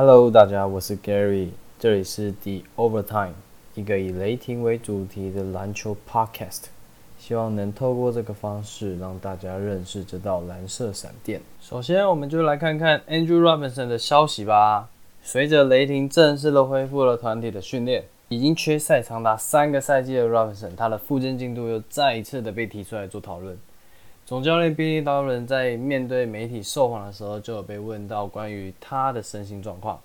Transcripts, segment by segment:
Hello，大家，我是 Gary，这里是 The Overtime，一个以雷霆为主题的篮球 Podcast，希望能透过这个方式让大家认识这道蓝色闪电。首先，我们就来看看 Andrew Robinson 的消息吧。随着雷霆正式的恢复了团体的训练，已经缺赛长达三个赛季的 Robinson，他的复健进度又再一次的被提出来做讨论。总教练 Billy d o l a n 在面对媒体受访的时候，就有被问到关于他的身心状况，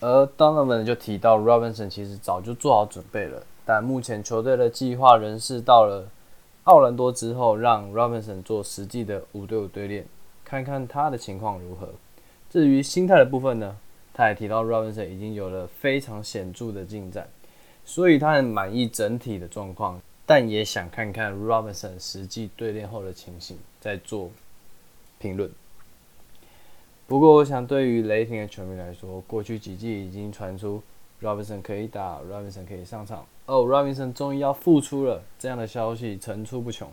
而 Donovan 就提到 Robinson 其实早就做好准备了，但目前球队的计划仍是到了奥兰多之后，让 Robinson 做实际的五对五对练，看看他的情况如何。至于心态的部分呢，他也提到 Robinson 已经有了非常显著的进展，所以他很满意整体的状况。但也想看看 Robinson 实际对练后的情形，再做评论。不过，我想对于雷霆的球迷来说，过去几季已经传出 Robinson 可以打，Robinson 可以上场，哦，Robinson 终于要复出了，这样的消息层出不穷。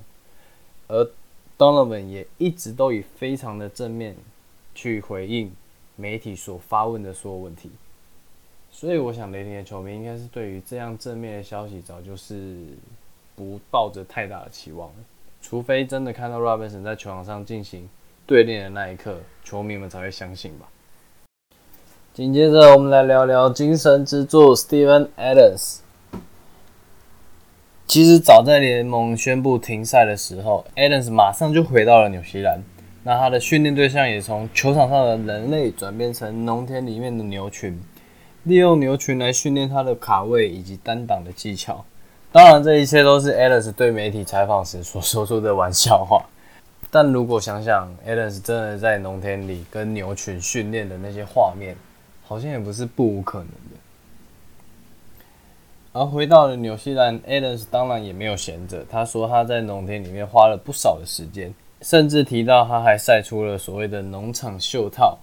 而 Donovan 也一直都以非常的正面去回应媒体所发问的所有问题。所以，我想雷霆的球迷应该是对于这样正面的消息，早就是。不抱着太大的期望，除非真的看到 Robinson 在球场上进行对练的那一刻，球迷们才会相信吧。紧接着，我们来聊聊精神支柱 Steven Adams。其实早在联盟宣布停赛的时候，Adams 马上就回到了纽西兰。那他的训练对象也从球场上的人类转变成农田里面的牛群，利用牛群来训练他的卡位以及单挡的技巧。当然，这一切都是 Alice 对媒体采访时所说出的玩笑话。但如果想想 Alice 真的在农田里跟牛群训练的那些画面，好像也不是不无可能的。而回到了纽西兰，Alice 当然也没有闲着。他说他在农田里面花了不少的时间，甚至提到他还晒出了所谓的农场袖套，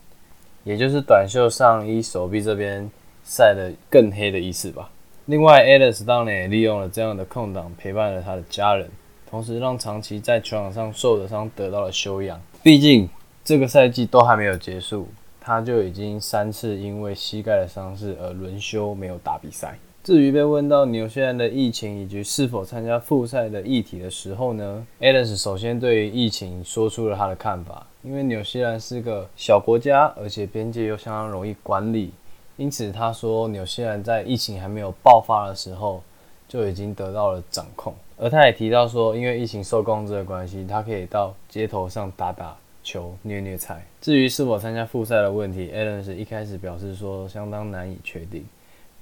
也就是短袖上衣手臂这边晒得更黑的意思吧。另外，Alice 当然也利用了这样的空档陪伴了他的家人，同时让长期在球场上受的伤得到了休养。毕竟这个赛季都还没有结束，他就已经三次因为膝盖的伤势而轮休没有打比赛。至于被问到纽西兰的疫情以及是否参加复赛的议题的时候呢，Alice 首先对疫情说出了他的看法，因为纽西兰是个小国家，而且边界又相当容易管理。因此，他说，纽西兰在疫情还没有爆发的时候就已经得到了掌控。而他也提到说，因为疫情受控制的关系，他可以到街头上打打球、虐虐菜。至于是否参加复赛的问题 alen 是一开始表示说相当难以确定。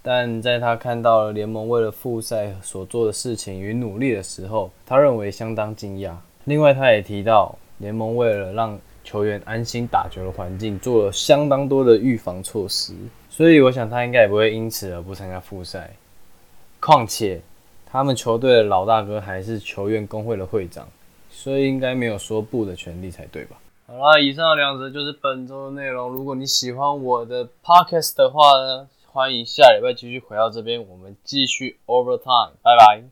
但在他看到了联盟为了复赛所做的事情与努力的时候，他认为相当惊讶。另外，他也提到联盟为了让球员安心打球的环境，做了相当多的预防措施。所以我想他应该也不会因此而不参加复赛。况且他们球队的老大哥还是球员工会的会长，所以应该没有说不的权利才对吧？好啦，以上两则就是本周的内容。如果你喜欢我的 podcast 的话呢，欢迎下礼拜继续回到这边，我们继续 overtime。拜拜。